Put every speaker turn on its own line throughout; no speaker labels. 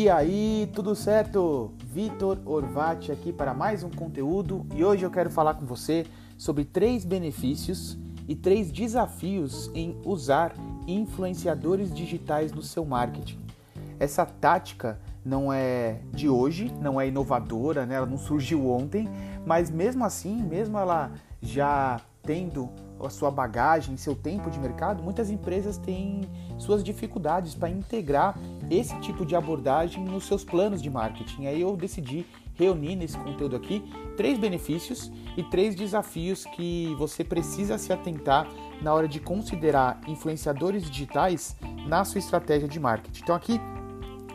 E aí, tudo certo? Vitor Orvati aqui para mais um conteúdo e hoje eu quero falar com você sobre três benefícios e três desafios em usar influenciadores digitais no seu marketing. Essa tática não é de hoje, não é inovadora, né? ela não surgiu ontem, mas mesmo assim, mesmo ela já tendo a sua bagagem, seu tempo de mercado, muitas empresas têm suas dificuldades para integrar esse tipo de abordagem nos seus planos de marketing. Aí eu decidi reunir nesse conteúdo aqui três benefícios e três desafios que você precisa se atentar na hora de considerar influenciadores digitais na sua estratégia de marketing. Então aqui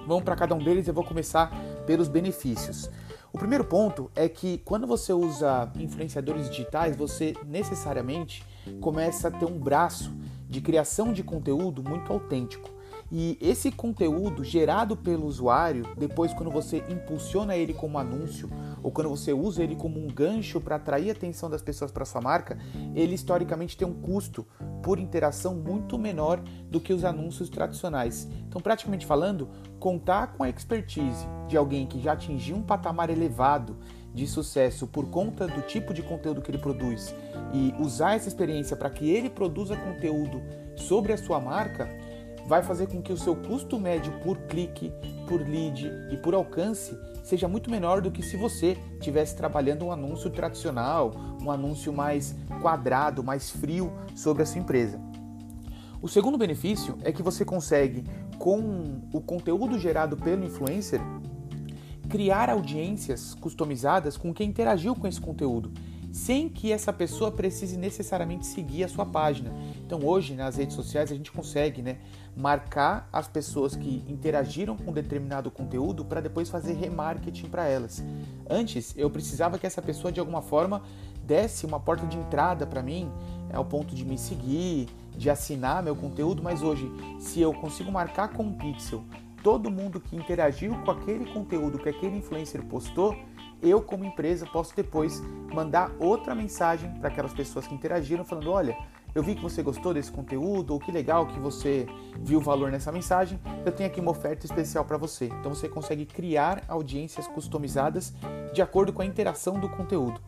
vamos para cada um deles, eu vou começar pelos benefícios. O primeiro ponto é que quando você usa influenciadores digitais, você necessariamente começa a ter um braço de criação de conteúdo muito autêntico. E esse conteúdo gerado pelo usuário, depois quando você impulsiona ele como anúncio ou quando você usa ele como um gancho para atrair a atenção das pessoas para sua marca, ele historicamente tem um custo por interação muito menor do que os anúncios tradicionais. Então, praticamente falando, contar com a expertise de alguém que já atingiu um patamar elevado de sucesso por conta do tipo de conteúdo que ele produz e usar essa experiência para que ele produza conteúdo sobre a sua marca vai fazer com que o seu custo médio por clique, por lead e por alcance seja muito menor do que se você estivesse trabalhando um anúncio tradicional, um anúncio mais quadrado, mais frio sobre a sua empresa. O segundo benefício é que você consegue, com o conteúdo gerado pelo influencer, criar audiências customizadas com quem interagiu com esse conteúdo sem que essa pessoa precise necessariamente seguir a sua página. Então hoje nas redes sociais a gente consegue né, marcar as pessoas que interagiram com determinado conteúdo para depois fazer remarketing para elas. Antes eu precisava que essa pessoa de alguma forma desse uma porta de entrada para mim, ao ponto de me seguir, de assinar meu conteúdo, mas hoje se eu consigo marcar com um pixel todo mundo que interagiu com aquele conteúdo que aquele influencer postou, eu, como empresa, posso depois mandar outra mensagem para aquelas pessoas que interagiram, falando: olha, eu vi que você gostou desse conteúdo, ou que legal que você viu valor nessa mensagem, eu tenho aqui uma oferta especial para você. Então você consegue criar audiências customizadas de acordo com a interação do conteúdo.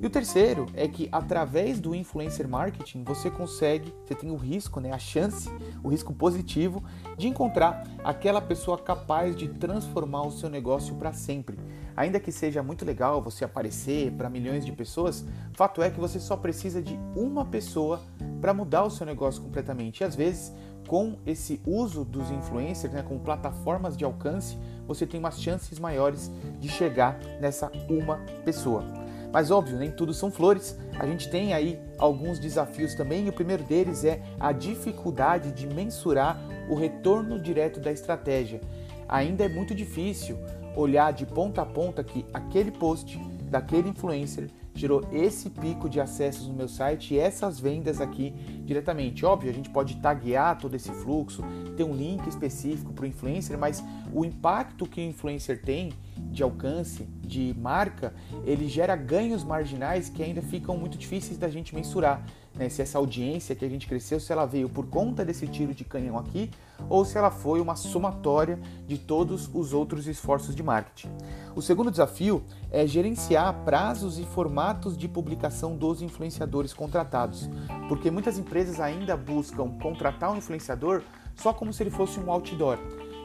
E o terceiro é que através do influencer marketing você consegue, você tem o risco, né, a chance, o risco positivo de encontrar aquela pessoa capaz de transformar o seu negócio para sempre. Ainda que seja muito legal você aparecer para milhões de pessoas, fato é que você só precisa de uma pessoa para mudar o seu negócio completamente. E às vezes, com esse uso dos influencers, né, com plataformas de alcance, você tem umas chances maiores de chegar nessa uma pessoa. Mas óbvio, nem tudo são flores. A gente tem aí alguns desafios também, e o primeiro deles é a dificuldade de mensurar o retorno direto da estratégia. Ainda é muito difícil olhar de ponta a ponta que aquele post daquele influencer gerou esse pico de acessos no meu site e essas vendas aqui diretamente. Óbvio, a gente pode taguear todo esse fluxo, ter um link específico para o influencer, mas o impacto que o influencer tem de alcance, de marca, ele gera ganhos marginais que ainda ficam muito difíceis da gente mensurar. Né? Se essa audiência que a gente cresceu, se ela veio por conta desse tiro de canhão aqui ou se ela foi uma somatória de todos os outros esforços de marketing. O segundo desafio é gerenciar prazos e formatos de publicação dos influenciadores contratados, porque muitas empresas ainda buscam contratar um influenciador só como se ele fosse um outdoor.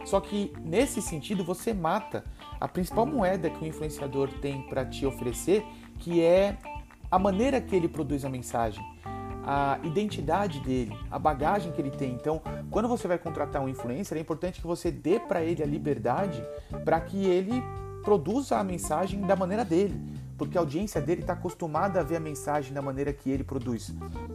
Só que nesse sentido você mata a principal moeda que o influenciador tem para te oferecer, que é a maneira que ele produz a mensagem, a identidade dele, a bagagem que ele tem. Então, quando você vai contratar um influencer, é importante que você dê para ele a liberdade para que ele produza a mensagem da maneira dele, porque a audiência dele está acostumada a ver a mensagem da maneira que ele produz.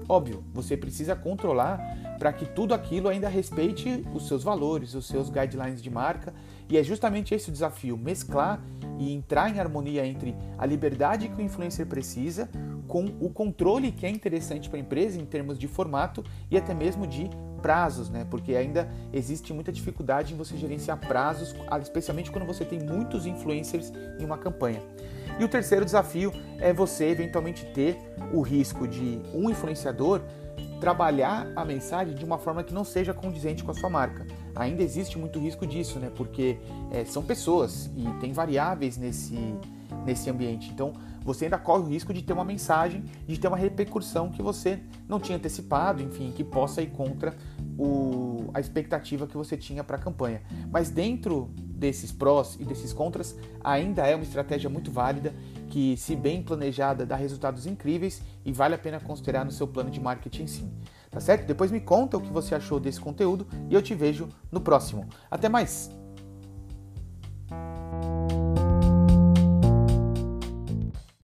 Óbvio, você precisa controlar para que tudo aquilo ainda respeite os seus valores, os seus guidelines de marca, e é justamente esse o desafio: mesclar e entrar em harmonia entre a liberdade que o influencer precisa com o controle que é interessante para a empresa em termos de formato e até mesmo de prazos, né? Porque ainda existe muita dificuldade em você gerenciar prazos, especialmente quando você tem muitos influencers em uma campanha. E o terceiro desafio é você eventualmente ter o risco de um influenciador trabalhar a mensagem de uma forma que não seja condizente com a sua marca. Ainda existe muito risco disso, né? Porque é, são pessoas e tem variáveis nesse, nesse ambiente. Então, você ainda corre o risco de ter uma mensagem, de ter uma repercussão que você não tinha antecipado, enfim, que possa ir contra o, a expectativa que você tinha para a campanha. Mas dentro desses prós e desses contras, ainda é uma estratégia muito válida que, se bem planejada, dá resultados incríveis e vale a pena considerar no seu plano de marketing sim. Tá certo? Depois me conta o que você achou desse conteúdo e eu te vejo no próximo. Até mais!